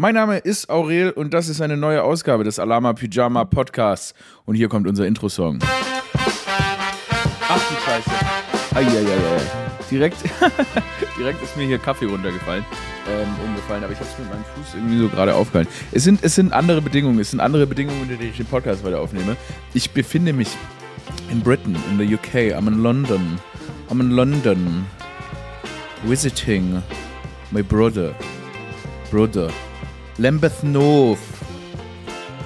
Mein Name ist Aurel und das ist eine neue Ausgabe des Alama Pyjama Podcasts. Und hier kommt unser Intro-Song. Ach du Scheiße. Eieiei. Direkt, direkt ist mir hier Kaffee runtergefallen, ähm, umgefallen, aber ich habe es mit meinem Fuß irgendwie so gerade aufgehalten. Es sind, es sind andere Bedingungen, es sind andere Bedingungen, unter denen ich den Podcast weiter aufnehme. Ich befinde mich in Britain, in the UK, I'm in London. I'm in London visiting my brother. Brother. Lambeth Nove.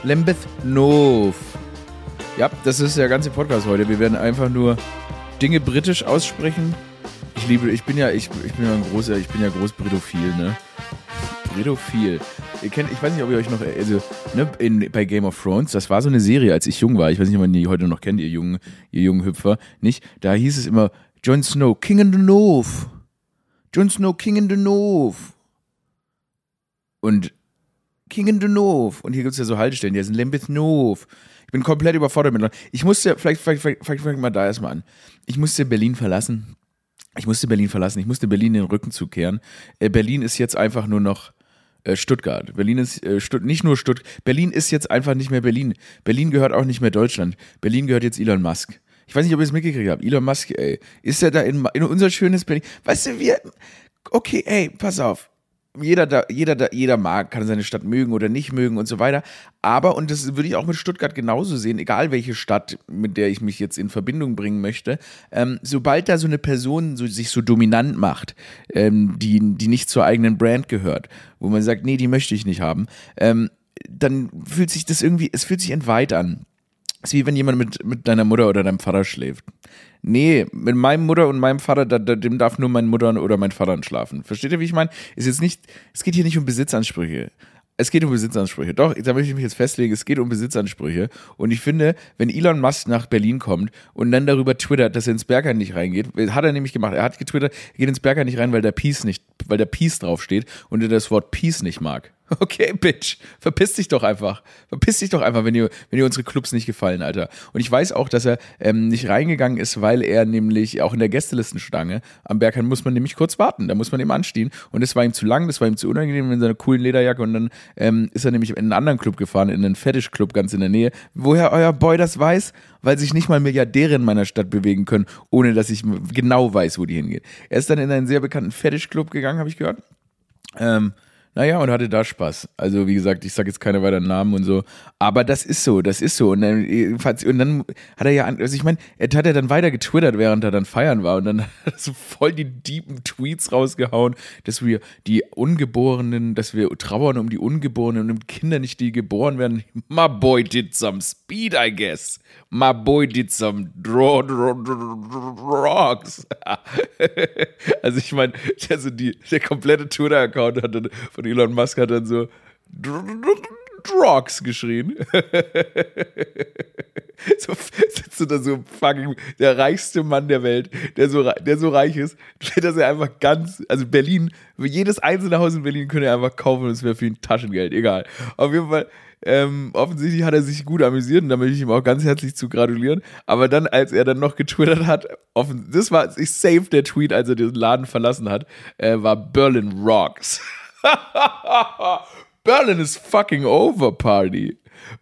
Lambeth Nove. Ja, das ist der ganze Podcast heute. Wir werden einfach nur Dinge britisch aussprechen. Ich liebe, ich bin ja, ich, ich bin ja ein großer, ich bin ja groß Britophil, ne? Britophil. Ihr kennt, ich weiß nicht, ob ihr euch noch, also, ne, in, bei Game of Thrones, das war so eine Serie, als ich jung war. Ich weiß nicht, ob man die heute noch kennt, ihr jungen, ihr jungen Hüpfer, nicht? Da hieß es immer, Jon Snow, King in the North. Jon Snow, King in the North. Und King in the North. Und hier gibt es ja so Haltestellen, die sind Lambeth North. Ich bin komplett überfordert mit. Ich musste, vielleicht, vielleicht, vielleicht, vielleicht wir da erstmal an. Ich musste Berlin verlassen. Ich musste Berlin verlassen. Ich musste Berlin den Rücken zukehren. Äh, Berlin ist jetzt einfach nur noch äh, Stuttgart. Berlin ist äh, Stutt nicht nur Stuttgart. Berlin ist jetzt einfach nicht mehr Berlin. Berlin gehört auch nicht mehr Deutschland. Berlin gehört jetzt Elon Musk. Ich weiß nicht, ob ihr es mitgekriegt habt. Elon Musk, ey, ist er da in, in unser schönes Berlin? Weißt du, wir, okay, ey, pass auf jeder da, jeder da, jeder mag, kann seine Stadt mögen oder nicht mögen und so weiter. Aber, und das würde ich auch mit Stuttgart genauso sehen, egal welche Stadt, mit der ich mich jetzt in Verbindung bringen möchte, ähm, sobald da so eine Person so, sich so dominant macht, ähm, die, die nicht zur eigenen Brand gehört, wo man sagt, nee, die möchte ich nicht haben, ähm, dann fühlt sich das irgendwie, es fühlt sich entweiht an. Es ist wie wenn jemand mit, mit deiner Mutter oder deinem Vater schläft. Nee, mit meinem Mutter und meinem Vater, da, da, dem darf nur meine Mutter oder mein Vater schlafen. Versteht ihr, wie ich meine? Ist jetzt nicht, es geht hier nicht um Besitzansprüche. Es geht um Besitzansprüche. Doch, da möchte ich mich jetzt festlegen, es geht um Besitzansprüche. Und ich finde, wenn Elon Musk nach Berlin kommt und dann darüber twittert, dass er ins Berghain nicht reingeht, hat er nämlich gemacht. Er hat getwittert, er geht ins Berghain nicht rein, weil der Peace nicht, weil der Peace draufsteht und er das Wort Peace nicht mag. Okay, Bitch, verpiss dich doch einfach. Verpiss dich doch einfach, wenn dir, wenn dir unsere Clubs nicht gefallen, Alter. Und ich weiß auch, dass er ähm, nicht reingegangen ist, weil er nämlich auch in der Gästelistenstange am Berghain muss man nämlich kurz warten. Da muss man ihm anstehen. Und das war ihm zu lang, das war ihm zu unangenehm in seiner coolen Lederjacke. Und dann ähm, ist er nämlich in einen anderen Club gefahren, in einen Fetischclub ganz in der Nähe. Woher euer Boy das weiß? Weil sich nicht mal Milliardäre in meiner Stadt bewegen können, ohne dass ich genau weiß, wo die hingehen. Er ist dann in einen sehr bekannten Fetischclub gegangen, habe ich gehört. Ähm, naja, und hatte da Spaß. Also, wie gesagt, ich sage jetzt keine weiteren Namen und so. Aber das ist so, das ist so. Und dann, und dann hat er ja, also ich meine, er hat ja dann weiter getwittert, während er dann feiern war. Und dann hat er so voll die deepen Tweets rausgehauen, dass wir die Ungeborenen, dass wir trauern um die Ungeborenen und um Kinder nicht, die geboren werden. My boy did some speed, I guess. My boy did some draw, draw, drugs. also ich meine, also die, der komplette Twitter-Account hat dann von und Elon Musk hat dann so Drugs geschrien. so sitzt du da so fucking der reichste Mann der Welt, der so, der so reich ist, dass er einfach ganz, also Berlin, jedes einzelne Haus in Berlin könnte er einfach kaufen und es wäre für ihn Taschengeld, egal. Auf jeden Fall, ähm, offensichtlich hat er sich gut amüsiert und da möchte ich ihm auch ganz herzlich zu gratulieren. Aber dann, als er dann noch getwittert hat, offen, das war, ich save der Tweet, als er den Laden verlassen hat, äh, war Berlin Rocks. Berlin is fucking over, Party.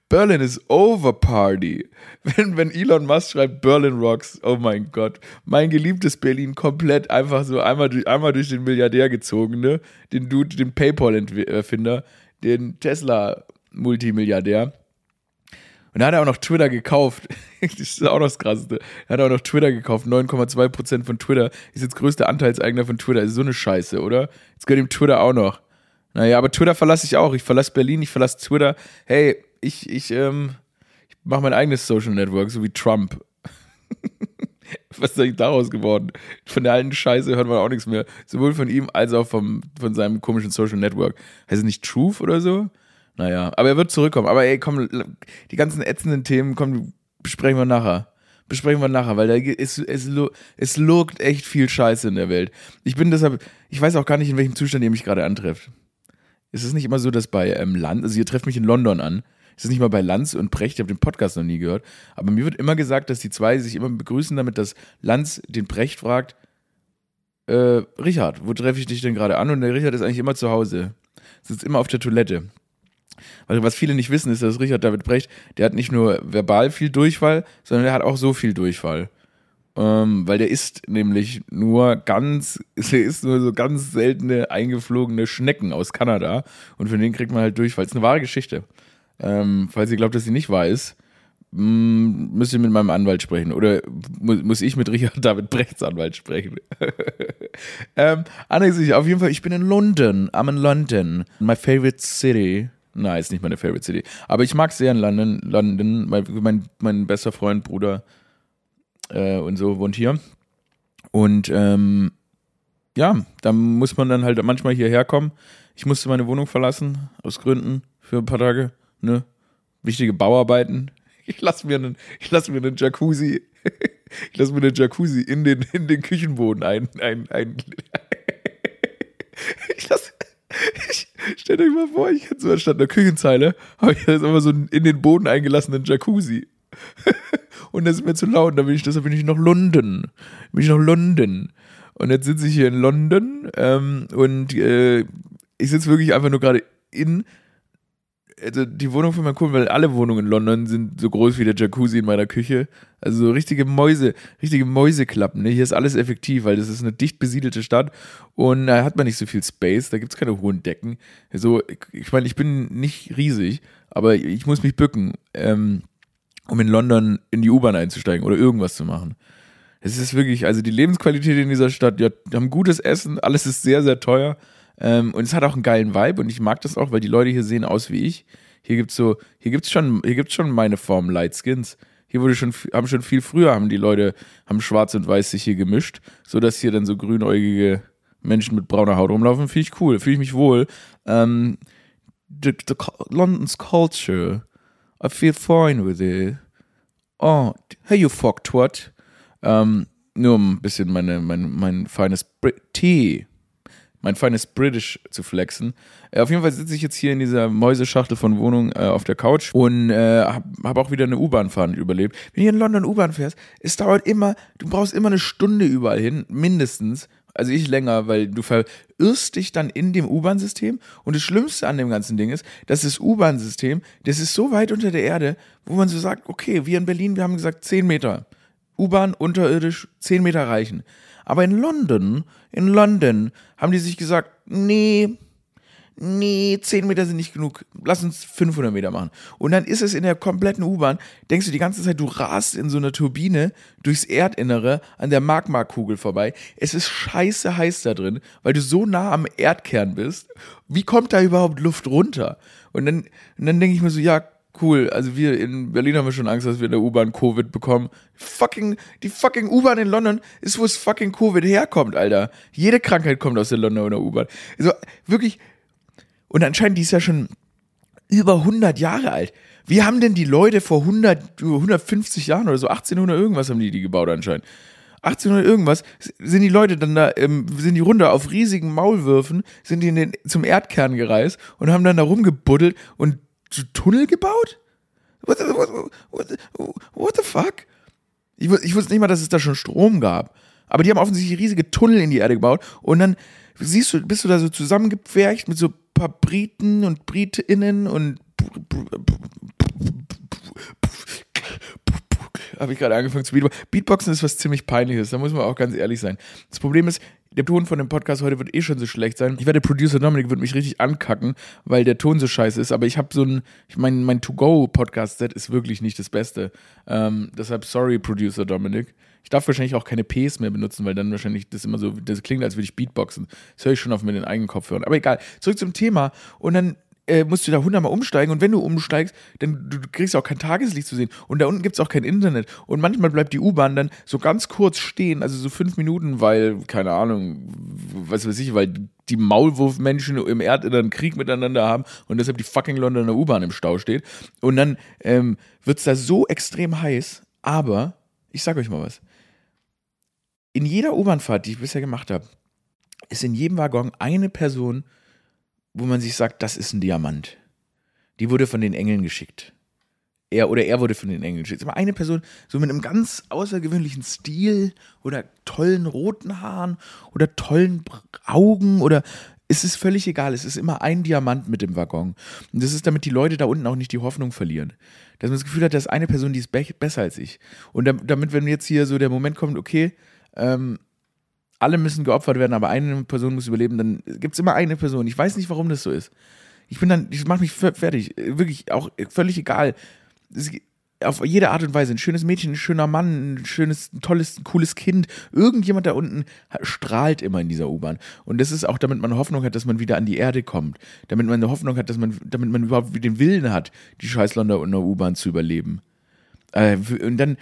Berlin is over, Party. Wenn, wenn Elon Musk schreibt Berlin Rocks, oh mein Gott. Mein geliebtes Berlin komplett einfach so einmal, durch, einmal durch den Milliardär gezogen, ne? Den Dude, den PayPal-Erfinder, den Tesla-Multimilliardär. Und da hat er auch noch Twitter gekauft. das ist auch noch das Krasseste. Er hat auch noch Twitter gekauft. 9,2% von Twitter. Ist jetzt größter Anteilseigner von Twitter. Ist so eine Scheiße, oder? Jetzt gehört ihm Twitter auch noch. Naja, aber Twitter verlasse ich auch. Ich verlasse Berlin, ich verlasse Twitter. Hey, ich, ich, ähm, ich mache mein eigenes Social Network, so wie Trump. Was ist eigentlich daraus geworden? Von der alten Scheiße hört man auch nichts mehr. Sowohl von ihm als auch vom, von seinem komischen Social Network. Heißt es nicht Truth oder so? Naja, aber er wird zurückkommen. Aber ey, komm, die ganzen ätzenden Themen, komm, besprechen wir nachher. Besprechen wir nachher, weil da ist, es, es lurkt echt viel Scheiße in der Welt. Ich bin deshalb, ich weiß auch gar nicht, in welchem Zustand ihr mich gerade antrefft. Ist es nicht immer so, dass bei ähm, Lanz, also ihr trefft mich in London an, ist es nicht mal bei Lanz und Precht, ich habe den Podcast noch nie gehört, aber mir wird immer gesagt, dass die zwei sich immer begrüßen damit, dass Lanz den Precht fragt, äh, Richard, wo treffe ich dich denn gerade an? Und der Richard ist eigentlich immer zu Hause. sitzt immer auf der Toilette. Weil was viele nicht wissen, ist, dass Richard David Brecht, der hat nicht nur verbal viel Durchfall, sondern der hat auch so viel Durchfall. Ähm, weil der isst nämlich nur ganz, der isst nur so ganz seltene eingeflogene Schnecken aus Kanada und von denen kriegt man halt Durchfall. Das ist eine wahre Geschichte. Ähm, falls ihr glaubt, dass sie nicht wahr ist, mh, müsst ihr mit meinem Anwalt sprechen. Oder mu muss ich mit Richard David Brechts Anwalt sprechen. ähm, Anne, auf jeden Fall, ich bin in London. I'm in London. My favorite city. Nein, ist nicht meine Favorite City. Aber ich mag sehr in London. London. Mein, mein, mein bester Freund, Bruder äh, und so wohnt hier. Und ähm, ja, da muss man dann halt manchmal hierher kommen. Ich musste meine Wohnung verlassen, aus Gründen, für ein paar Tage. Ne? Wichtige Bauarbeiten. Ich lasse mir einen, mir einen Jacuzzi, ich lasse mir einen Jacuzzi in den, in den Küchenboden ein, ein, ein. Ich lasse, ich, stellt euch mal vor, ich hätte so anstatt einer Küchenzeile, habe ich jetzt immer so einen in den Boden eingelassenen Jacuzzi. Und das ist mir zu laut, da bin ich, deshalb bin ich noch London. Bin ich noch London. Und jetzt sitze ich hier in London ähm, und äh, ich sitze wirklich einfach nur gerade in also die Wohnung von meinem Kumpel, weil alle Wohnungen in London sind so groß wie der Jacuzzi in meiner Küche. Also so richtige Mäuse, richtige Mäuseklappen. Ne? Hier ist alles effektiv, weil das ist eine dicht besiedelte Stadt und da hat man nicht so viel Space, da gibt es keine hohen Decken. Also, ich meine, ich bin nicht riesig, aber ich muss mich bücken, ähm, um in London in die U-Bahn einzusteigen oder irgendwas zu machen. Es ist wirklich, also die Lebensqualität in dieser Stadt, die, haben gutes Essen, alles ist sehr, sehr teuer. Ähm, und es hat auch einen geilen Vibe und ich mag das auch, weil die Leute hier sehen aus wie ich. Hier gibt's so, hier gibt's schon, hier gibt's schon meine Form Light Skins. Hier wurde schon, haben schon viel früher haben die Leute, haben schwarz und weiß sich hier gemischt, sodass hier dann so grünäugige Menschen mit brauner Haut rumlaufen. Finde ich cool, fühle ich mich wohl. Ähm, the, the London's culture, I feel fine with it. Oh, hey you fucktwat. Ähm, nur um ein bisschen meine, mein, mein feines Tee mein feines British zu flexen. Äh, auf jeden Fall sitze ich jetzt hier in dieser Mäuseschachtel von Wohnung äh, auf der Couch und äh, habe hab auch wieder eine U-Bahn-Fahren überlebt. Wenn du hier in London U-Bahn fährst, es dauert immer, du brauchst immer eine Stunde überall hin, mindestens. Also ich länger, weil du verirrst dich dann in dem U-Bahn-System. Und das Schlimmste an dem ganzen Ding ist, dass das U-Bahn-System, das ist so weit unter der Erde, wo man so sagt, okay, wir in Berlin, wir haben gesagt 10 Meter. U-Bahn unterirdisch 10 Meter reichen. Aber in London, in London haben die sich gesagt, nee, nee, 10 Meter sind nicht genug, lass uns 500 Meter machen. Und dann ist es in der kompletten U-Bahn, denkst du die ganze Zeit, du rast in so einer Turbine durchs Erdinnere an der Magmakugel vorbei. Es ist scheiße heiß da drin, weil du so nah am Erdkern bist. Wie kommt da überhaupt Luft runter? Und dann, und dann denke ich mir so, ja, cool. Also wir in Berlin haben wir schon Angst, dass wir in der U-Bahn Covid bekommen. Fucking, die fucking U-Bahn in London ist, wo es fucking Covid herkommt, Alter. Jede Krankheit kommt aus der Londoner U-Bahn. Also wirklich. Und anscheinend die ist ja schon über 100 Jahre alt. Wie haben denn die Leute vor 100, 150 Jahren oder so, 1800 irgendwas haben die die gebaut anscheinend. 1800 irgendwas, sind die Leute dann da, ähm, sind die runter auf riesigen Maulwürfen, sind die in den, zum Erdkern gereist und haben dann da rumgebuddelt und Tunnel gebaut? What the, what, what, what the fuck? Ich, ich wusste nicht mal, dass es da schon Strom gab. Aber die haben offensichtlich riesige Tunnel in die Erde gebaut und dann siehst du, bist du da so zusammengepfercht mit so paar Briten und Britinnen und habe ich gerade angefangen zu Beatboxen. Beatboxen ist was ziemlich peinliches, da muss man auch ganz ehrlich sein. Das Problem ist, der Ton von dem Podcast heute wird eh schon so schlecht sein. Ich werde Producer Dominik wird mich richtig ankacken, weil der Ton so scheiße ist. Aber ich habe so ein, ich mein, mein To-Go-Podcast-Set ist wirklich nicht das Beste. Ähm, deshalb sorry, Producer Dominik. Ich darf wahrscheinlich auch keine Ps mehr benutzen, weil dann wahrscheinlich das immer so, das klingt, als würde ich Beatboxen. Das höre ich schon auf mit den eigenen Kopfhörern. Aber egal. Zurück zum Thema. Und dann äh, musst du da hundertmal umsteigen und wenn du umsteigst, dann du, du kriegst auch kein Tageslicht zu sehen. Und da unten gibt es auch kein Internet. Und manchmal bleibt die U-Bahn dann so ganz kurz stehen, also so fünf Minuten, weil, keine Ahnung, was weiß ich, weil die Maulwurfmenschen im Erdinneren Krieg miteinander haben und deshalb die fucking Londoner U-Bahn im Stau steht. Und dann ähm, wird es da so extrem heiß, aber ich sag euch mal was, in jeder U-Bahnfahrt, die ich bisher gemacht habe, ist in jedem Waggon eine Person, wo man sich sagt, das ist ein Diamant. Die wurde von den Engeln geschickt. Er oder er wurde von den Engeln geschickt. Aber eine Person, so mit einem ganz außergewöhnlichen Stil oder tollen roten Haaren oder tollen Augen oder Es ist völlig egal, es ist immer ein Diamant mit dem Waggon. Und das ist, damit die Leute da unten auch nicht die Hoffnung verlieren. Dass man das Gefühl hat, dass eine Person, die ist be besser als ich. Und damit, wenn jetzt hier so der Moment kommt, okay, ähm, alle müssen geopfert werden, aber eine Person muss überleben, dann gibt es immer eine Person. Ich weiß nicht, warum das so ist. Ich bin dann, ich mache mich fertig. Wirklich auch völlig egal. Es, auf jede Art und Weise. Ein schönes Mädchen, ein schöner Mann, ein schönes, ein tolles, ein cooles Kind. Irgendjemand da unten strahlt immer in dieser U-Bahn. Und das ist auch, damit man Hoffnung hat, dass man wieder an die Erde kommt. Damit man eine Hoffnung hat, dass man, damit man überhaupt den Willen hat, die scheiß Londoner U-Bahn zu überleben. Äh, und dann,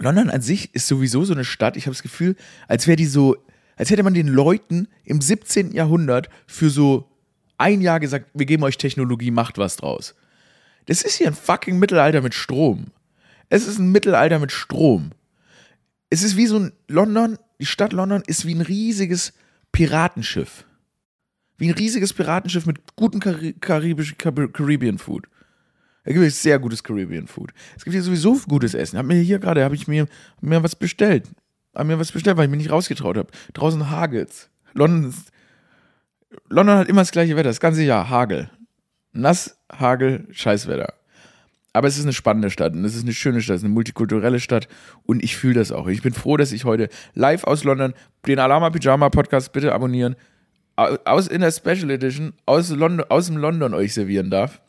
London an sich ist sowieso so eine Stadt, ich habe das Gefühl, als wäre die so, als hätte man den Leuten im 17. Jahrhundert für so ein Jahr gesagt, wir geben euch Technologie, macht was draus. Das ist hier ein fucking Mittelalter mit Strom. Es ist ein Mittelalter mit Strom. Es ist wie so ein London, die Stadt London ist wie ein riesiges Piratenschiff. Wie ein riesiges Piratenschiff mit gutem Karibischen Caribbean Food. Da gibt es sehr gutes Caribbean Food. Es gibt hier sowieso gutes Essen. Hab mir hier gerade, habe ich mir, mir was bestellt. Hab mir was bestellt, weil ich mich nicht rausgetraut habe. Draußen hagelt's. London ist, London hat immer das gleiche Wetter, das ganze Jahr Hagel. Nass, Hagel, Scheißwetter. Aber es ist eine spannende Stadt und es ist eine schöne Stadt, es ist eine multikulturelle Stadt und ich fühle das auch. Ich bin froh, dass ich heute live aus London den Alama Pyjama Podcast bitte abonnieren, aus in der Special Edition aus, London, aus dem London euch servieren darf.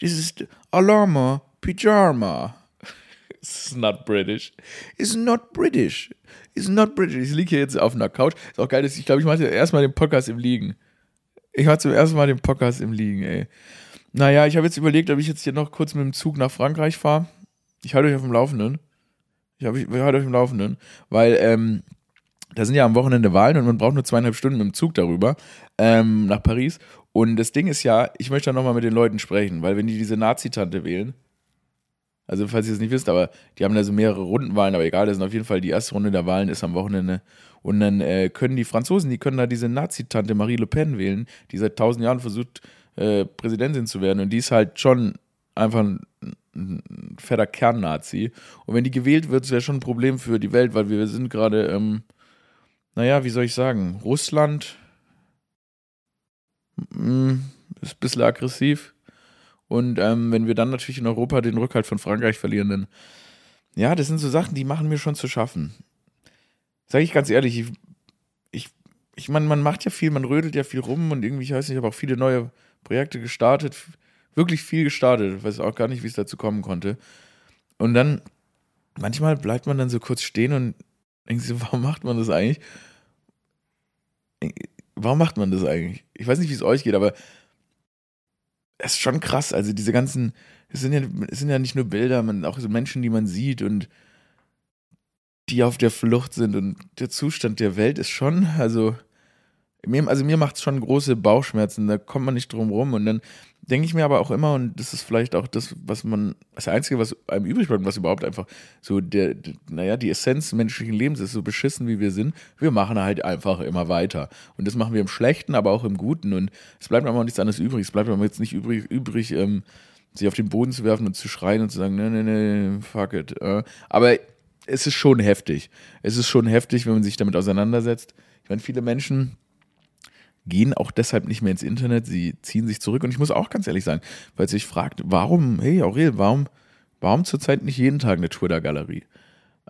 This is Alama Pyjama. It's not British. It's not British. It's not British. Ich liege hier jetzt auf einer Couch. Ist auch geil, dass ich glaube, ich mache erstmal den Podcast im Liegen. Ich mache zum ersten Mal den Podcast im Liegen, ey. Naja, ich habe jetzt überlegt, ob ich jetzt hier noch kurz mit dem Zug nach Frankreich fahre. Ich halte euch auf dem Laufenden. Ich, hab, ich halte euch auf dem Laufenden, weil ähm, da sind ja am Wochenende Wahlen und man braucht nur zweieinhalb Stunden mit dem Zug darüber ähm, nach Paris. Und das Ding ist ja, ich möchte da nochmal mit den Leuten sprechen, weil wenn die diese Nazi-Tante wählen, also falls ihr es nicht wisst, aber die haben da so mehrere Rundenwahlen, aber egal, das sind auf jeden Fall die erste Runde der Wahlen ist am Wochenende. Und dann äh, können die Franzosen, die können da diese Nazi-Tante Marie Le Pen wählen, die seit tausend Jahren versucht, äh, Präsidentin zu werden. Und die ist halt schon einfach ein, ein fetter Kern-Nazi. Und wenn die gewählt wird, ja schon ein Problem für die Welt, weil wir sind gerade, ähm, naja, wie soll ich sagen, Russland mh, mm, ist ein bisschen aggressiv. Und ähm, wenn wir dann natürlich in Europa den Rückhalt von Frankreich verlieren, dann, ja, das sind so Sachen, die machen mir schon zu schaffen. Sag ich ganz ehrlich, ich, ich, ich meine, man macht ja viel, man rödelt ja viel rum und irgendwie, ich weiß nicht, ich habe auch viele neue Projekte gestartet, wirklich viel gestartet, weiß auch gar nicht, wie es dazu kommen konnte. Und dann, manchmal bleibt man dann so kurz stehen und denkt sich, warum macht man das eigentlich? Warum macht man das eigentlich? Ich weiß nicht, wie es euch geht, aber es ist schon krass. Also diese ganzen, es sind ja, es sind ja nicht nur Bilder, man, auch so Menschen, die man sieht und die auf der Flucht sind und der Zustand der Welt ist schon, also also mir macht es schon große Bauchschmerzen, da kommt man nicht drum rum. Und dann denke ich mir aber auch immer, und das ist vielleicht auch das, was man, das Einzige, was einem übrig bleibt, was überhaupt einfach so der, der, naja, die Essenz menschlichen Lebens ist, so beschissen wie wir sind, wir machen halt einfach immer weiter. Und das machen wir im Schlechten, aber auch im Guten. Und es bleibt auch nichts anderes übrig. Es bleibt aber jetzt nicht übrig, übrig ähm, sich auf den Boden zu werfen und zu schreien und zu sagen, nee, nee, nee, fuck it. Äh, aber es ist schon heftig. Es ist schon heftig, wenn man sich damit auseinandersetzt. Ich meine, viele Menschen gehen auch deshalb nicht mehr ins Internet, sie ziehen sich zurück. Und ich muss auch ganz ehrlich sein, weil sich fragt, warum, hey Aurel, warum, warum zurzeit nicht jeden Tag eine Twitter-Galerie?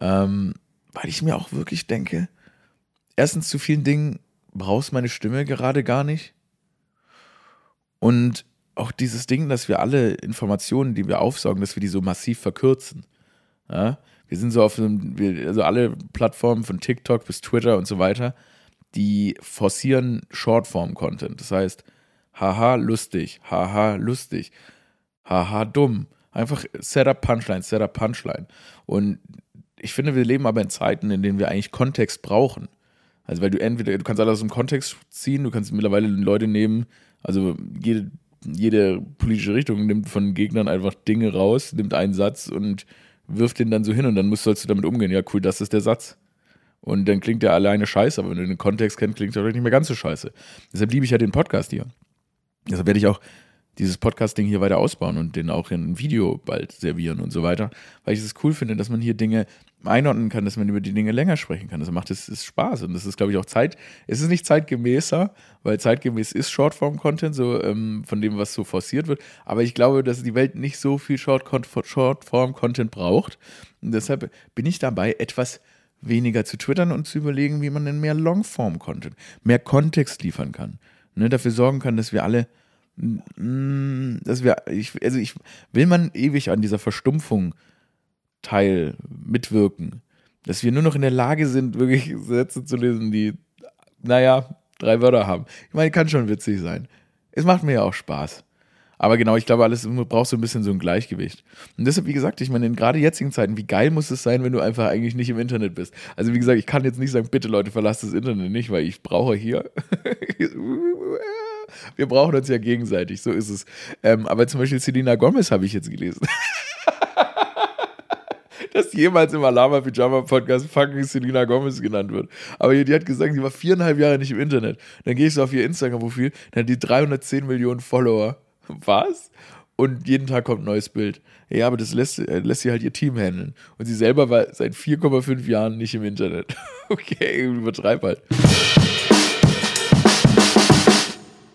Ähm, weil ich mir auch wirklich denke, erstens zu vielen Dingen brauchst meine Stimme gerade gar nicht. Und auch dieses Ding, dass wir alle Informationen, die wir aufsaugen, dass wir die so massiv verkürzen. Ja? Wir sind so auf einem, also alle Plattformen von TikTok bis Twitter und so weiter, die forcieren Shortform-Content. Das heißt, haha, lustig, haha, lustig, haha, dumm. Einfach Setup Punchline, Setup Punchline. Und ich finde, wir leben aber in Zeiten, in denen wir eigentlich Kontext brauchen. Also, weil du entweder, du kannst alles aus dem Kontext ziehen, du kannst mittlerweile Leute nehmen, also jede, jede politische Richtung nimmt von Gegnern einfach Dinge raus, nimmt einen Satz und wirft den dann so hin und dann musst, sollst du damit umgehen. Ja, cool, das ist der Satz. Und dann klingt der alleine scheiße, aber wenn du den Kontext kennst, klingt er vielleicht nicht mehr ganz so scheiße. Deshalb liebe ich ja den Podcast hier. Deshalb werde ich auch dieses Podcast-Ding hier weiter ausbauen und den auch in ein Video bald servieren und so weiter, weil ich es cool finde, dass man hier Dinge einordnen kann, dass man über die Dinge länger sprechen kann. Das macht es Spaß und das ist, glaube ich, auch Zeit. Es ist nicht zeitgemäßer, weil zeitgemäß ist Shortform-Content, so ähm, von dem, was so forciert wird. Aber ich glaube, dass die Welt nicht so viel Shortform-Content braucht. Und deshalb bin ich dabei, etwas weniger zu twittern und zu überlegen, wie man denn mehr Longform-Content, mehr Kontext liefern kann. Ne, dafür sorgen kann, dass wir alle Mm, dass wir, ich, also ich, will man ewig an dieser Verstumpfung teil mitwirken, dass wir nur noch in der Lage sind, wirklich Sätze zu lesen, die, naja, drei Wörter haben. Ich meine, kann schon witzig sein. Es macht mir ja auch Spaß. Aber genau, ich glaube, alles braucht so ein bisschen so ein Gleichgewicht. Und deshalb, wie gesagt, ich meine, in gerade jetzigen Zeiten, wie geil muss es sein, wenn du einfach eigentlich nicht im Internet bist? Also, wie gesagt, ich kann jetzt nicht sagen, bitte Leute, verlasst das Internet nicht, weil ich brauche hier wir brauchen uns ja gegenseitig, so ist es. Ähm, aber zum Beispiel Selena Gomez habe ich jetzt gelesen. dass jemals im Alama Pyjama Podcast fucking Selena Gomez genannt wird. Aber die, hat gesagt, sie war viereinhalb Jahre nicht im Internet. Dann gehe ich so auf ihr Instagram-Profil, dann hat die 310 Millionen Follower. Was? Und jeden Tag kommt ein neues Bild. Ja, aber das lässt, äh, lässt sie halt ihr Team handeln. Und sie selber war seit 4,5 Jahren nicht im Internet. okay, übertreib halt.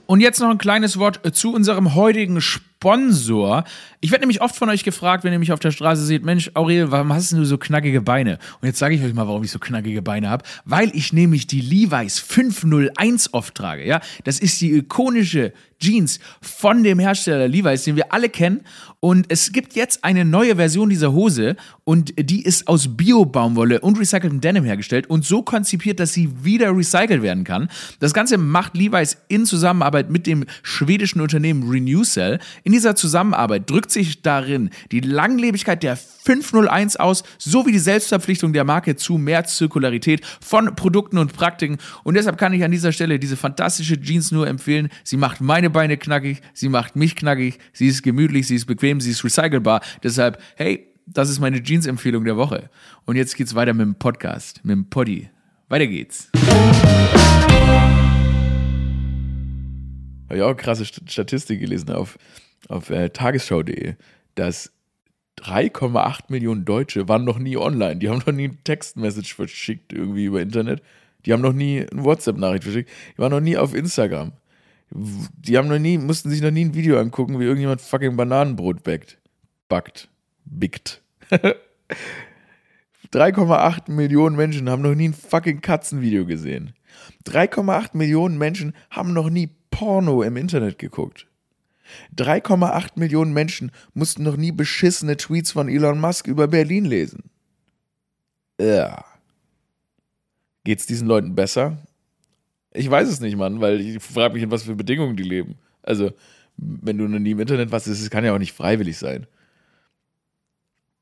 Und jetzt noch ein kleines Wort zu unserem heutigen Sponsor. Ich werde nämlich oft von euch gefragt, wenn ihr mich auf der Straße seht, Mensch, Aurel, warum hast du so knackige Beine? Und jetzt sage ich euch mal, warum ich so knackige Beine habe. Weil ich nämlich die Levi's 501 oft trage. Ja, das ist die ikonische Jeans von dem Hersteller Levi's, den wir alle kennen. Und es gibt jetzt eine neue Version dieser Hose und die ist aus Bio-Baumwolle und recyceltem Denim hergestellt und so konzipiert, dass sie wieder recycelt werden kann. Das Ganze macht Levi's in Zusammenarbeit mit dem schwedischen Unternehmen Renewcell. In dieser Zusammenarbeit drückt sich darin die Langlebigkeit der 501 aus, sowie die Selbstverpflichtung der Marke zu mehr Zirkularität von Produkten und Praktiken. Und deshalb kann ich an dieser Stelle diese fantastische Jeans nur empfehlen. Sie macht meine Beine knackig, sie macht mich knackig, sie ist gemütlich, sie ist bequem, sie ist recycelbar. Deshalb, hey, das ist meine Jeans-Empfehlung der Woche. Und jetzt geht's weiter mit dem Podcast, mit dem Poddy. Weiter geht's. Habe ich auch krasse Statistik gelesen auf, auf äh, tagesschau.de, dass 3,8 Millionen Deutsche waren noch nie online. Die haben noch nie ein Textmessage verschickt irgendwie über Internet. Die haben noch nie eine WhatsApp-Nachricht verschickt. Die waren noch nie auf Instagram. Die haben noch nie, mussten sich noch nie ein Video angucken, wie irgendjemand fucking Bananenbrot backt. Backt. Bickt. 3,8 Millionen Menschen haben noch nie ein fucking Katzenvideo gesehen. 3,8 Millionen Menschen haben noch nie Porno im Internet geguckt. 3,8 Millionen Menschen mussten noch nie beschissene Tweets von Elon Musk über Berlin lesen. Ja. Geht's diesen Leuten besser? Ich weiß es nicht, Mann, weil ich frage mich, in was für Bedingungen die leben. Also, wenn du noch nie im Internet warst, das kann ja auch nicht freiwillig sein.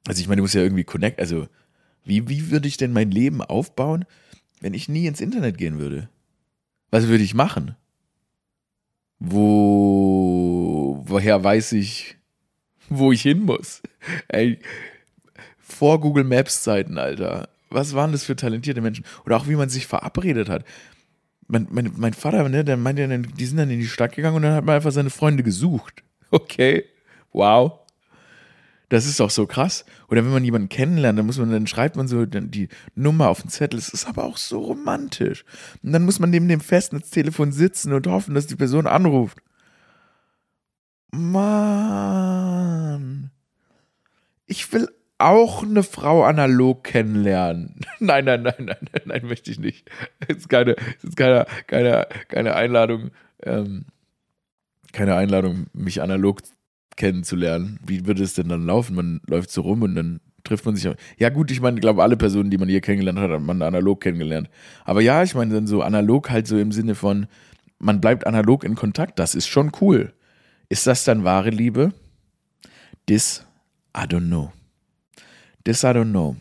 Also, ich meine, du musst ja irgendwie connect. Also, wie, wie würde ich denn mein Leben aufbauen, wenn ich nie ins Internet gehen würde? Was würde ich machen? Wo, woher weiß ich, wo ich hin muss? Ey, vor Google Maps Zeiten, Alter. Was waren das für talentierte Menschen? Oder auch wie man sich verabredet hat. Mein, mein, mein Vater, ne, der meinte, die sind dann in die Stadt gegangen und dann hat man einfach seine Freunde gesucht. Okay, wow. Das ist doch so krass. Oder wenn man jemanden kennenlernt, dann muss man, dann schreibt man so die Nummer auf den Zettel. Es ist aber auch so romantisch. Und dann muss man neben dem Festnetztelefon sitzen und hoffen, dass die Person anruft. Mann. Ich will auch eine Frau analog kennenlernen. Nein, nein, nein, nein, nein, nein, möchte ich nicht. Es ist keine, es ist keine, keine, keine Einladung, ähm, keine Einladung, mich analog kennenzulernen. Wie würde es denn dann laufen? Man läuft so rum und dann trifft man sich. Ja, gut, ich meine, ich glaube, alle Personen, die man hier kennengelernt hat, hat man analog kennengelernt. Aber ja, ich meine, dann so analog halt so im Sinne von, man bleibt analog in Kontakt. Das ist schon cool. Ist das dann wahre Liebe? This, I don't know. This, I don't know.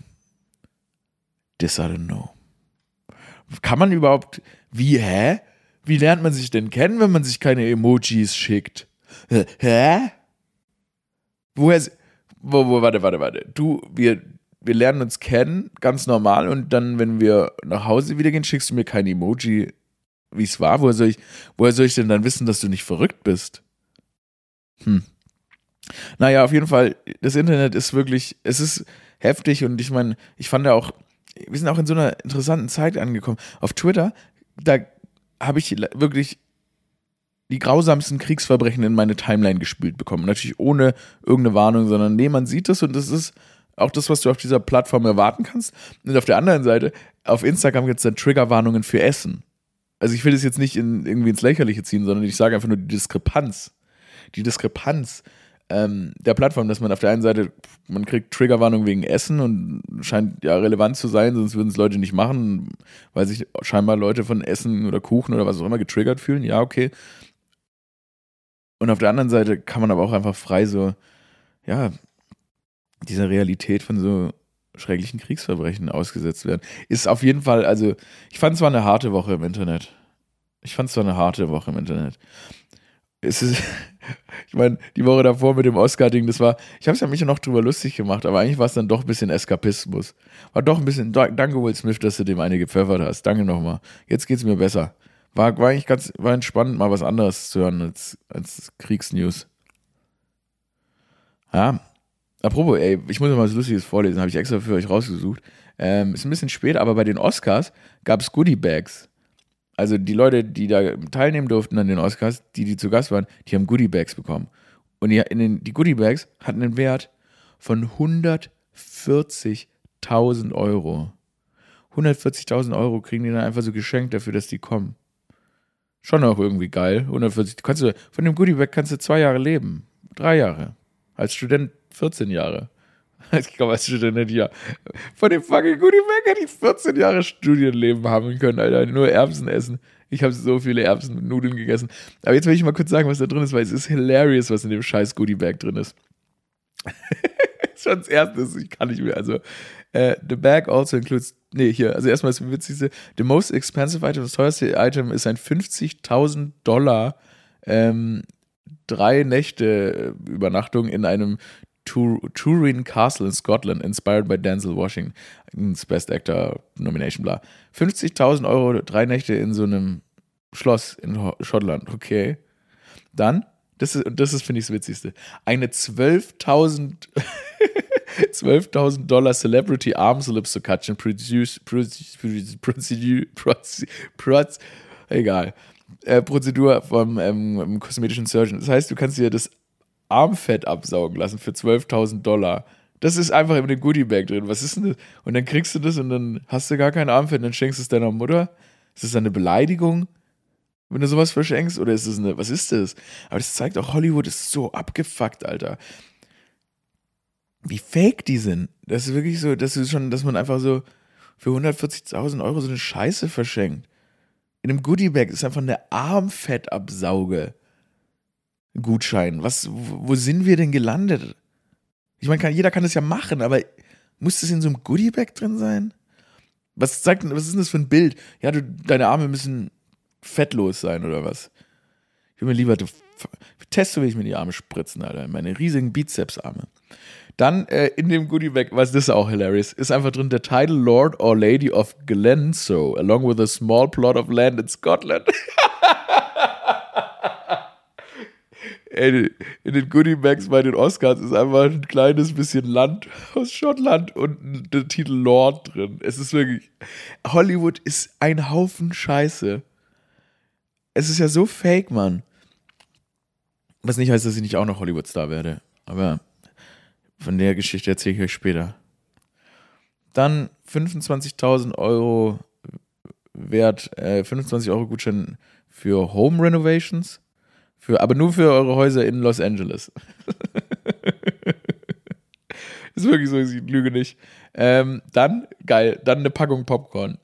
This, I don't know. Kann man überhaupt, wie, hä? Wie lernt man sich denn kennen, wenn man sich keine Emojis schickt? Hä? woher, wo, wo, warte, warte, warte. Du, wir, wir lernen uns kennen, ganz normal, und dann, wenn wir nach Hause wieder gehen, schickst du mir kein Emoji, wie es war. Woher soll, ich, woher soll ich denn dann wissen, dass du nicht verrückt bist? Hm. Naja, auf jeden Fall, das Internet ist wirklich, es ist heftig und ich meine, ich fand ja auch, wir sind auch in so einer interessanten Zeit angekommen. Auf Twitter, da habe ich wirklich die grausamsten Kriegsverbrechen in meine Timeline gespült bekommen. Natürlich ohne irgendeine Warnung, sondern nee, man sieht das und das ist auch das, was du auf dieser Plattform erwarten kannst. Und auf der anderen Seite, auf Instagram gibt es dann Triggerwarnungen für Essen. Also ich will das jetzt nicht in, irgendwie ins Lächerliche ziehen, sondern ich sage einfach nur die Diskrepanz. Die Diskrepanz ähm, der Plattform, dass man auf der einen Seite, man kriegt Triggerwarnung wegen Essen und scheint ja relevant zu sein, sonst würden es Leute nicht machen, weil sich scheinbar Leute von Essen oder Kuchen oder was auch immer getriggert fühlen. Ja, okay. Und auf der anderen Seite kann man aber auch einfach frei so, ja, dieser Realität von so schrecklichen Kriegsverbrechen ausgesetzt werden. Ist auf jeden Fall, also, ich fand es war eine harte Woche im Internet. Ich fand es war eine harte Woche im Internet. Es ist, ich meine, die Woche davor mit dem Oscar-Ding, das war, ich habe es ja mich noch drüber lustig gemacht, aber eigentlich war es dann doch ein bisschen Eskapismus. War doch ein bisschen, danke Will Smith, dass du dem eine gepfeffert hast. Danke nochmal. Jetzt geht's mir besser. War, war eigentlich ganz, war entspannend, mal was anderes zu hören als, als Kriegsnews. Ja. Apropos, ey, ich muss mal was Lustiges vorlesen, habe ich extra für euch rausgesucht. Ähm, ist ein bisschen spät, aber bei den Oscars gab es Goodie Bags. Also die Leute, die da teilnehmen durften an den Oscars, die, die zu Gast waren, die haben Goodie Bags bekommen. Und die, den, die Goodie Bags hatten einen Wert von 140.000 Euro. 140.000 Euro kriegen die dann einfach so geschenkt dafür, dass die kommen schon auch irgendwie geil. 140, kannst du, von dem Goodiebag kannst du zwei Jahre leben. Drei Jahre. Als Student 14 Jahre. Ich glaube, als Student ja von dem fucking Goodiebag hätte ich 14 Jahre Studienleben haben können, Alter. Nur Erbsen essen. Ich habe so viele Erbsen mit Nudeln gegessen. Aber jetzt will ich mal kurz sagen, was da drin ist, weil es ist hilarious, was in dem scheiß Goodiebag drin ist. Schon das Erste, ich kann nicht mehr. Also, uh, the bag also includes nee, hier, also erstmal das Witzigste, the most expensive item, das teuerste Item ist ein 50.000 Dollar ähm, drei Nächte äh, Übernachtung in einem Tur Turin Castle in Scotland, inspired by Denzel Washington, Best Actor Nomination, bla. 50.000 Euro, drei Nächte in so einem Schloss in Schottland, okay. Dann, das ist, das ist finde ich, das Witzigste, eine 12.000 12.000 Dollar Celebrity Arms Liposuction Produce, produce, Procedure, Proz, egal, äh, Prozedur vom ähm, kosmetischen Surgeon. Das heißt, du kannst dir das Armfett absaugen lassen für 12.000 Dollar. Das ist einfach in dem Goodie-Bag drin. Was ist denn das? Und dann kriegst du das und dann hast du gar kein Armfett und dann schenkst du es deiner Mutter. Ist das eine Beleidigung? wenn du sowas verschenkst? Oder ist es eine, was ist das? Aber das zeigt auch, Hollywood ist so abgefuckt, Alter wie fake die sind. Das ist wirklich so, das ist schon, dass man einfach so für 140.000 Euro so eine Scheiße verschenkt. In einem Goodiebag ist einfach eine Armfettabsauge. Gutschein. Was, wo sind wir denn gelandet? Ich meine, jeder kann das ja machen, aber muss das in so einem Goodiebag drin sein? Was zeigt, was ist denn das für ein Bild? Ja, du, deine Arme müssen fettlos sein oder was? Ich will mir lieber, du, teste will ich mir die Arme spritzen, Alter. Meine riesigen Bizepsarme. Dann äh, in dem Goodie-Bag, was das ist auch hilarious, ist einfach drin der Title Lord or Lady of Glenso, along with a small plot of land in Scotland. Ey, in den Goodie-Bags bei den Oscars ist einfach ein kleines bisschen Land aus Schottland und der Titel Lord drin. Es ist wirklich. Hollywood ist ein Haufen Scheiße. Es ist ja so fake, Mann. Was nicht heißt, dass ich nicht auch noch Hollywood-Star werde. Aber von der Geschichte erzähle ich euch später. Dann 25.000 Euro wert, äh, 25 Euro Gutschein für Home Renovations, für, aber nur für eure Häuser in Los Angeles. ist wirklich so, ich lüge nicht. Ähm, dann, geil, dann eine Packung Popcorn.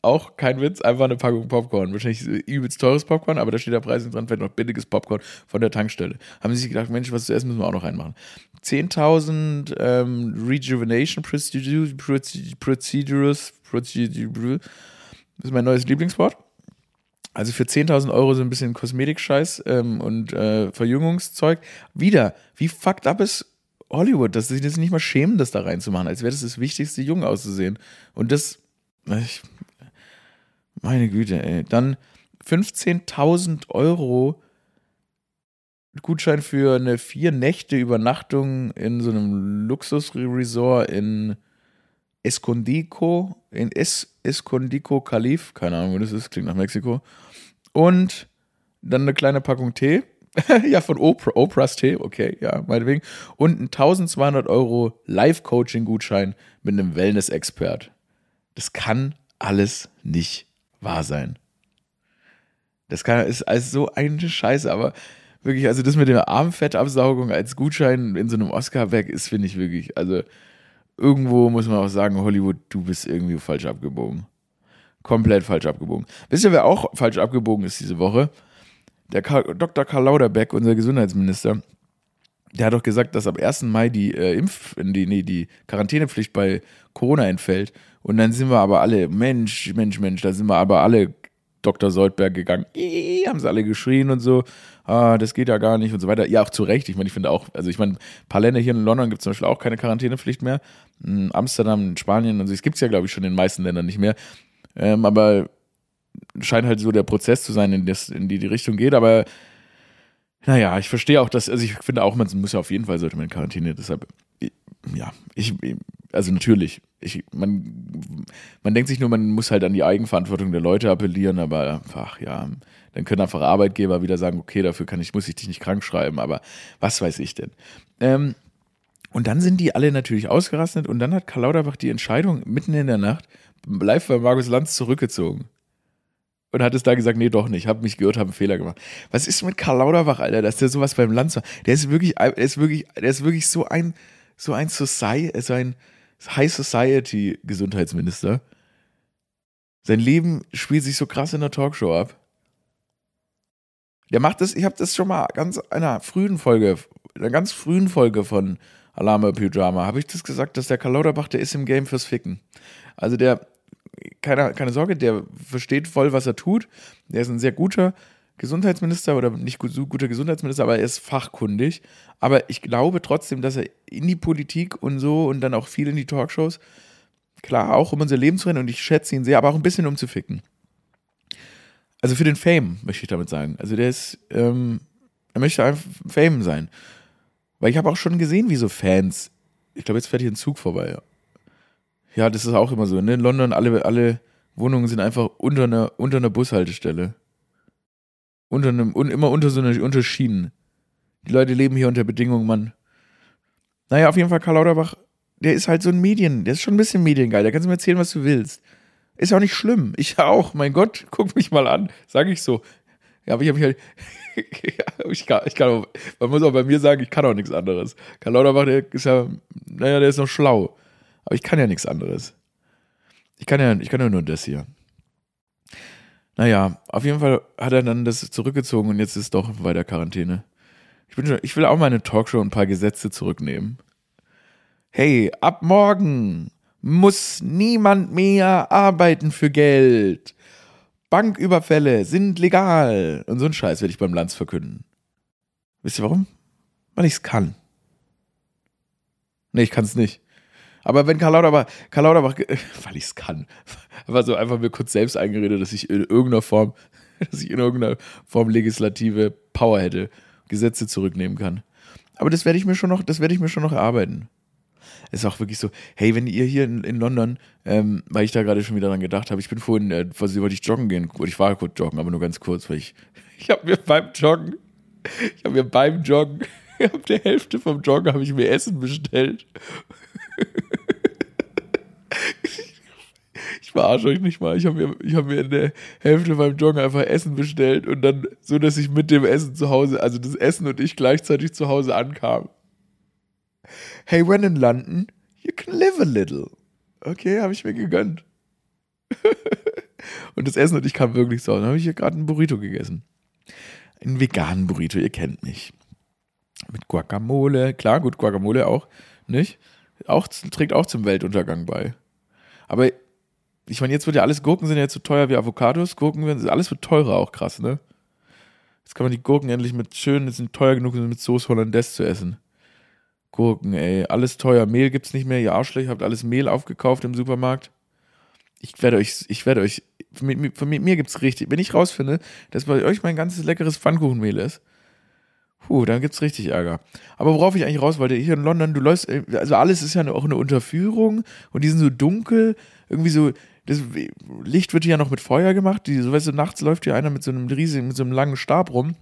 Auch kein Witz, einfach eine Packung Popcorn. Wahrscheinlich übelst teures Popcorn, aber da steht der Preis dran, vielleicht noch billiges Popcorn von der Tankstelle. Haben sie sich gedacht, Mensch, was zu essen müssen wir auch noch reinmachen. 10.000 ähm, Rejuvenation Procedures, Procedures, Procedures, das ist mein neues Lieblingswort. Also für 10.000 Euro so ein bisschen Kosmetik-Scheiß ähm, und äh, Verjüngungszeug. Wieder, wie fucked up ist Hollywood, dass sie das nicht mal schämen, das da reinzumachen, als wäre das das Wichtigste, jung auszusehen. Und das, ich, meine Güte, ey. Dann 15.000 Euro Gutschein für eine vier Nächte Übernachtung in so einem Luxusresort in Escondico, in es Escondico Calif, keine Ahnung, wo das ist, klingt nach Mexiko. Und dann eine kleine Packung Tee. ja, von Oprah, Oprahs Tee, okay, ja, meinetwegen. Und ein 1200 Euro Live-Coaching-Gutschein mit einem Wellness-Expert. Das kann alles nicht wahr sein. Das kann, ist alles so eine Scheiße, aber wirklich, also das mit der Armfettabsaugung als Gutschein in so einem Oscar-Bag ist, finde ich wirklich, also irgendwo muss man auch sagen, Hollywood, du bist irgendwie falsch abgebogen. Komplett falsch abgebogen. Wisst ihr, wer auch falsch abgebogen ist diese Woche? Der Karl, Dr. Karl Lauderbeck, unser Gesundheitsminister, der hat doch gesagt, dass ab 1. Mai die äh, Impf, die, nee, die Quarantänepflicht bei Corona entfällt. Und dann sind wir aber alle, Mensch, Mensch, Mensch, da sind wir aber alle Dr. Soldberg gegangen. Eee, haben sie alle geschrien und so. Ah, das geht ja gar nicht und so weiter. Ja, auch zu Recht. Ich meine, ich finde auch, also ich meine, ein paar Länder hier in London gibt es zum Beispiel auch keine Quarantänepflicht mehr. In Amsterdam, in Spanien und so, es gibt es ja, glaube ich, schon in den meisten Ländern nicht mehr. Ähm, aber scheint halt so der Prozess zu sein, in, das, in die die Richtung geht. Aber naja, ich verstehe auch, dass, also ich finde auch, man muss ja auf jeden Fall sollte man in Quarantäne, deshalb, ja, ich, also natürlich, ich, man, man denkt sich nur, man muss halt an die Eigenverantwortung der Leute appellieren, aber ach ja, dann können einfach Arbeitgeber wieder sagen, okay, dafür kann ich, muss ich dich nicht krank schreiben, aber was weiß ich denn. Ähm, und dann sind die alle natürlich ausgerastet und dann hat Karl Lauterbach die Entscheidung mitten in der Nacht live bei Markus Lanz zurückgezogen und hat es da gesagt, nee, doch nicht, habe mich gehört, habe einen Fehler gemacht. Was ist mit Karl Lauterbach, Alter, dass der sowas beim Lanz war? Der ist wirklich, der ist wirklich, der ist wirklich so ein, so ein Society, so ein High Society Gesundheitsminister. Sein Leben spielt sich so krass in der Talkshow ab. Der macht das, ich habe das schon mal ganz einer frühen Folge, einer ganz frühen Folge von Alarme Pyjama, habe ich das gesagt, dass der Karl Lauterbach, der ist im Game fürs Ficken. Also der, keine, keine Sorge, der versteht voll, was er tut. Der ist ein sehr guter Gesundheitsminister oder nicht so guter Gesundheitsminister, aber er ist fachkundig. Aber ich glaube trotzdem, dass er in die Politik und so und dann auch viel in die Talkshows, klar, auch um unser Leben zu rennen und ich schätze ihn sehr, aber auch ein bisschen um zu ficken. Also für den Fame, möchte ich damit sagen. Also der ist, ähm, er möchte einfach Fame sein. Weil ich habe auch schon gesehen, wie so Fans, ich glaube, jetzt fährt hier ein Zug vorbei. Ja, das ist auch immer so. Ne? In London, alle, alle Wohnungen sind einfach unter einer, unter einer Bushaltestelle. Unter einem, un, immer unter so einer unter Schienen. Die Leute leben hier unter Bedingungen, Mann. Naja, auf jeden Fall Karl Lauterbach, der ist halt so ein Medien, der ist schon ein bisschen mediengeil. Da kannst du mir erzählen, was du willst. Ist auch nicht schlimm. Ich auch. Mein Gott, guck mich mal an. Sag ich so. Ja, aber ich habe mich halt. ich, kann, ich kann auch, man muss auch bei mir sagen, ich kann auch nichts anderes. Karl Lauterbach, der ist ja, naja, der ist noch schlau. Aber ich kann ja nichts anderes. Ich kann ja, ich kann ja nur das hier. Naja, auf jeden Fall hat er dann das zurückgezogen und jetzt ist doch weiter Quarantäne. Ich, bin schon, ich will auch meine Talkshow und ein paar Gesetze zurücknehmen. Hey, ab morgen muss niemand mehr arbeiten für Geld. Banküberfälle sind legal. Und so ein Scheiß werde ich beim Lanz verkünden. Wisst ihr warum? Weil ich es kann. Nee, ich kann es nicht. Aber wenn Karl Lauterbach, Karl Lauterbach, weil ich es kann, war so einfach mir kurz selbst eingeredet, dass ich in irgendeiner Form, dass ich in irgendeiner Form legislative Power hätte, Gesetze zurücknehmen kann. Aber das werde ich mir schon noch, das werde ich mir schon noch erarbeiten. Es ist auch wirklich so, hey, wenn ihr hier in, in London, ähm, weil ich da gerade schon wieder dran gedacht habe, ich bin vorhin, äh, wollte ich joggen gehen, ich war kurz joggen, aber nur ganz kurz, weil ich, ich habe mir beim Joggen, ich habe mir beim Joggen, ab der Hälfte vom Joggen habe ich mir Essen bestellt ich verarsche euch nicht mal. Ich habe mir, hab mir in der Hälfte beim Joggen einfach Essen bestellt und dann so, dass ich mit dem Essen zu Hause, also das Essen und ich gleichzeitig zu Hause ankam. Hey, when in London, you can live a little. Okay, habe ich mir gegönnt. und das Essen und ich kam wirklich so. Dann habe ich hier gerade einen Burrito gegessen. Einen veganen Burrito, ihr kennt mich. Mit Guacamole. Klar, gut, Guacamole auch, nicht? Auch, trägt auch zum Weltuntergang bei. Aber ich meine, jetzt wird ja alles, Gurken sind ja jetzt so teuer wie Avocados, Gurken werden, alles wird teurer auch krass, ne? Jetzt kann man die Gurken endlich mit schön, die sind teuer genug, mit Soße Hollandaise zu essen. Gurken, ey, alles teuer. Mehl gibt's nicht mehr, ihr Arschlöcher, habt alles Mehl aufgekauft im Supermarkt. Ich werde euch, ich werde euch, von mir, von mir gibt's richtig, wenn ich rausfinde, dass bei euch mein ganzes leckeres Pfannkuchenmehl ist, Puh, dann gibt's richtig Ärger. Aber worauf ich eigentlich raus wollte, hier in London, du läufst, äh, also alles ist ja auch eine Unterführung und die sind so dunkel, irgendwie so, das Licht wird hier ja noch mit Feuer gemacht, die, so weißt du, nachts läuft hier einer mit so einem riesigen, mit so einem langen Stab rum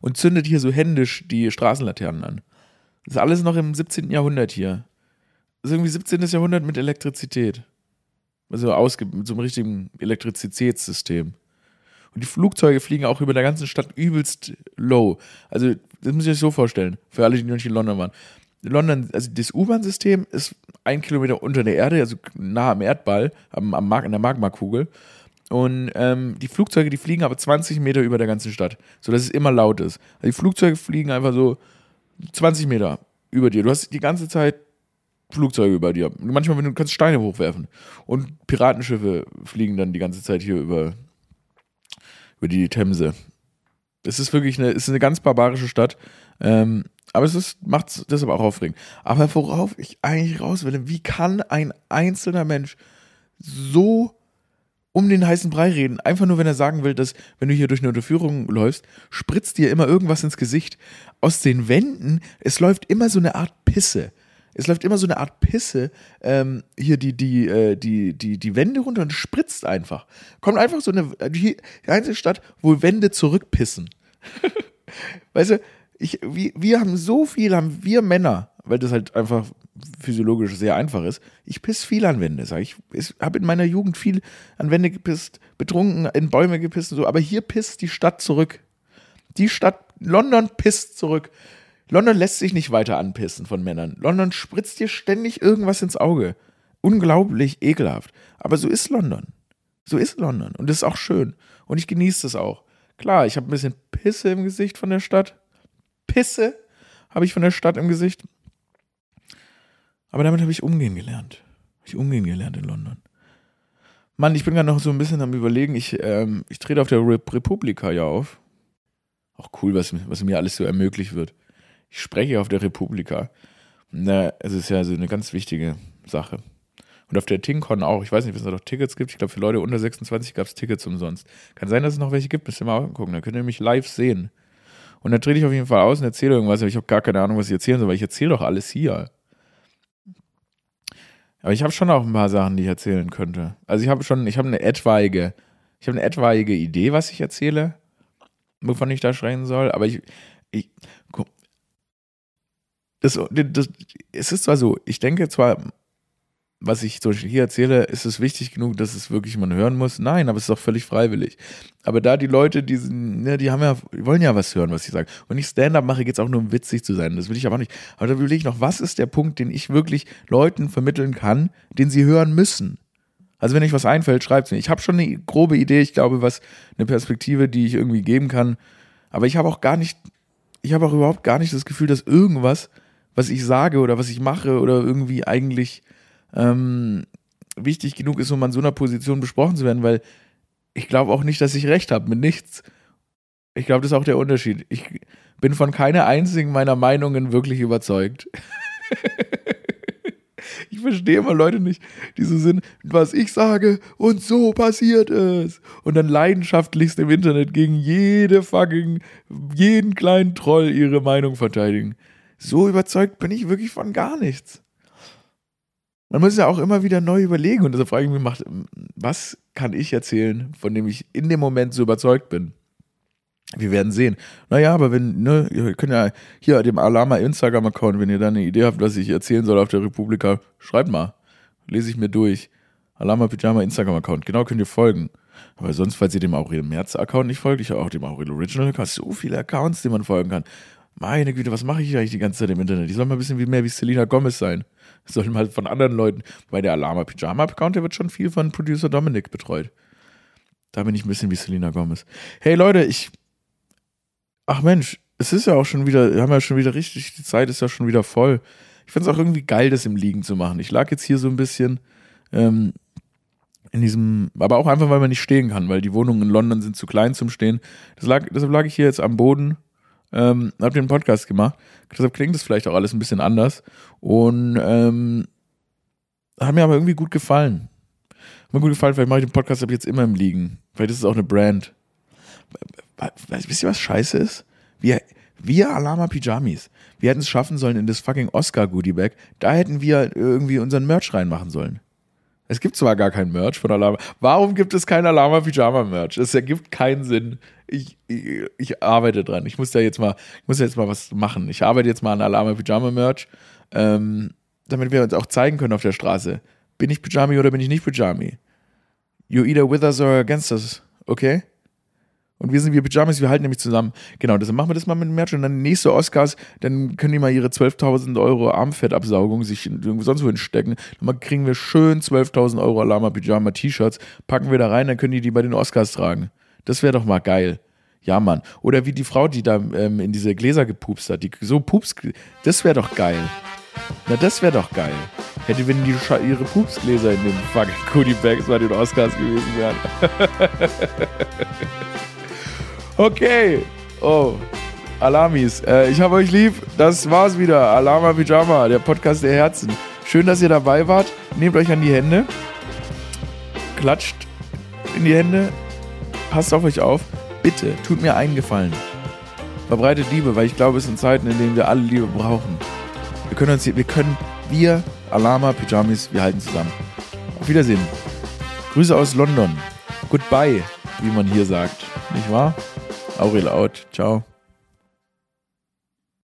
und zündet hier so händisch die Straßenlaternen an. Das ist alles noch im 17. Jahrhundert hier. Das ist irgendwie 17. Jahrhundert mit Elektrizität. Also ausge mit so einem richtigen Elektrizitätssystem. Und die Flugzeuge fliegen auch über der ganzen Stadt übelst low. Also, das muss ich euch so vorstellen, für alle, die noch nicht in London waren. London, also das U-Bahn-System ist ein Kilometer unter der Erde, also nah am Erdball, am, am Mag, an der Magmakugel. Und ähm, die Flugzeuge, die fliegen aber 20 Meter über der ganzen Stadt, sodass es immer laut ist. Also die Flugzeuge fliegen einfach so 20 Meter über dir. Du hast die ganze Zeit Flugzeuge über dir. Manchmal, wenn du kannst Steine hochwerfen. Und Piratenschiffe fliegen dann die ganze Zeit hier über, über die Themse. Es ist wirklich eine, ist eine ganz barbarische Stadt. Ähm, aber es macht deshalb auch aufregend. Aber worauf ich eigentlich raus will, wie kann ein einzelner Mensch so um den heißen Brei reden. Einfach nur, wenn er sagen will, dass, wenn du hier durch eine Unterführung läufst, spritzt dir immer irgendwas ins Gesicht. Aus den Wänden, es läuft immer so eine Art Pisse. Es läuft immer so eine Art Pisse ähm, hier die, die, äh, die, die, die Wände runter und spritzt einfach. Kommt einfach so eine, die, einzige Stadt, wo Wände zurückpissen. weißt du, ich, wir, wir haben so viel, haben wir Männer, weil das halt einfach physiologisch sehr einfach ist. Ich piss viel an Wände, sag ich. Ich habe in meiner Jugend viel an Wände gepisst, betrunken, in Bäume gepisst und so, aber hier pisst die Stadt zurück. Die Stadt, London pisst zurück. London lässt sich nicht weiter anpissen von Männern. London spritzt dir ständig irgendwas ins Auge. Unglaublich ekelhaft. Aber so ist London. So ist London. Und das ist auch schön. Und ich genieße das auch. Klar, ich habe ein bisschen Pisse im Gesicht von der Stadt. Pisse habe ich von der Stadt im Gesicht. Aber damit habe ich umgehen gelernt. Habe ich umgehen gelernt in London. Mann, ich bin gerade noch so ein bisschen am Überlegen. Ich, ähm, ich trete auf der Republika ja auf. Auch cool, was, was mir alles so ermöglicht wird. Ich spreche auf der Republika. Na, es ist ja so eine ganz wichtige Sache. Und auf der TingCon auch. Ich weiß nicht, ob es da noch Tickets gibt. Ich glaube, für Leute unter 26 gab es Tickets umsonst. Kann sein, dass es noch welche gibt. Müsst ihr mal angucken. Da könnt ihr mich live sehen. Und dann trete ich auf jeden Fall aus und erzähle irgendwas. Aber ich habe gar keine Ahnung, was ich erzählen soll, weil ich erzähle doch alles hier. Aber ich habe schon auch ein paar Sachen, die ich erzählen könnte. Also ich habe schon, ich habe eine etwaige, ich habe eine etwaige Idee, was ich erzähle, wovon ich da sprechen soll. Aber ich, ich das, das, es ist zwar so, ich denke zwar, was ich zum Beispiel hier erzähle, ist es wichtig genug, dass es wirklich man hören muss? Nein, aber es ist auch völlig freiwillig. Aber da die Leute, die, ne, die haben ja, die wollen ja was hören, was ich sage. Und ich Stand-up mache, geht es auch nur um witzig zu sein. Das will ich aber nicht. Aber da überlege ich noch, was ist der Punkt, den ich wirklich Leuten vermitteln kann, den sie hören müssen? Also wenn euch was einfällt, schreibt es mir. Ich habe schon eine grobe Idee, ich glaube, was eine Perspektive, die ich irgendwie geben kann. Aber ich habe auch gar nicht, ich habe auch überhaupt gar nicht das Gefühl, dass irgendwas, was ich sage oder was ich mache oder irgendwie eigentlich ähm, wichtig genug ist, um an so einer Position besprochen zu werden, weil ich glaube auch nicht, dass ich recht habe mit nichts. Ich glaube, das ist auch der Unterschied. Ich bin von keiner einzigen meiner Meinungen wirklich überzeugt. ich verstehe immer Leute nicht, die so sind, was ich sage und so passiert es. Und dann leidenschaftlichst im Internet gegen jede fucking, jeden kleinen Troll ihre Meinung verteidigen. So überzeugt bin ich wirklich von gar nichts man muss ja auch immer wieder neu überlegen. Und deshalb frage ich mich, was kann ich erzählen, von dem ich in dem Moment so überzeugt bin? Wir werden sehen. Naja, aber wenn, ne, ihr könnt ja hier dem Alama Instagram-Account, wenn ihr da eine Idee habt, was ich erzählen soll auf der Republika, schreibt mal. Lese ich mir durch. Alama Pyjama Instagram-Account. Genau könnt ihr folgen. Aber sonst, falls ihr dem Aurel Merz-Account nicht folgt, ich habe auch dem Aurel Original-Account, so viele Accounts, die man folgen kann. Meine Güte, was mache ich eigentlich die ganze Zeit im Internet? Ich soll mal ein bisschen wie mehr wie Selena Gomez sein. Sollen mal von anderen Leuten, weil der Alama Pyjama Account, der wird schon viel von Producer Dominic betreut. Da bin ich ein bisschen wie Selena Gomez. Hey Leute, ich. Ach Mensch, es ist ja auch schon wieder, wir haben ja schon wieder richtig, die Zeit ist ja schon wieder voll. Ich finde es auch irgendwie geil, das im Liegen zu machen. Ich lag jetzt hier so ein bisschen ähm, in diesem, aber auch einfach, weil man nicht stehen kann, weil die Wohnungen in London sind zu klein zum Stehen. Lag, deshalb lag ich hier jetzt am Boden ähm, habe den Podcast gemacht. Deshalb klingt es vielleicht auch alles ein bisschen anders. Und ähm, hat mir aber irgendwie gut gefallen. Hat mir gut gefallen, vielleicht mache ich den Podcast ab jetzt immer im Liegen. Vielleicht ist es auch eine Brand. Wisst ihr, was scheiße ist? Wir, Wir Alama Pyjamis. Wir hätten es schaffen sollen in das fucking Oscar Goodie Bag. Da hätten wir irgendwie unseren Merch reinmachen sollen. Es gibt zwar gar kein Merch von Alama. Warum gibt es kein Alama Pyjama Merch? Es ergibt keinen Sinn. Ich, ich, ich arbeite dran. Ich muss da jetzt mal, muss jetzt mal was machen. Ich arbeite jetzt mal an Alama Pyjama Merch, ähm, damit wir uns auch zeigen können auf der Straße. Bin ich Pyjami oder bin ich nicht Pyjami? You either with us or against us, okay? Und wir sind wie Pyjamas, wir halten nämlich zusammen. Genau, deshalb machen wir das mal mit dem Merch und dann nächste Oscars, dann können die mal ihre 12.000 Euro Armfettabsaugung sich sonst wo hinstecken. Dann kriegen wir schön 12.000 Euro Alama Pyjama T-Shirts, packen wir da rein, dann können die die bei den Oscars tragen. Das wäre doch mal geil. Ja, Mann. Oder wie die Frau, die da ähm, in diese Gläser gepupst hat, die so pups, das wäre doch geil. Na, das wäre doch geil. Hätte, wenn die Scha ihre Pupsgläser in den fucking Goodie Bags bei den Oscars gewesen wären. okay. Oh. Alamis. Äh, ich habe euch lieb. Das war's wieder. Alama Pyjama, der Podcast der Herzen. Schön, dass ihr dabei wart. Nehmt euch an die Hände. Klatscht in die Hände. Passt auf euch auf. Bitte, tut mir einen Gefallen. Verbreitet Liebe, weil ich glaube, es sind Zeiten, in denen wir alle Liebe brauchen. Wir können uns hier, wir können, wir, Alama, Pyjamis, wir halten zusammen. Auf Wiedersehen. Grüße aus London. Goodbye, wie man hier sagt. Nicht wahr? Aurel out. Ciao.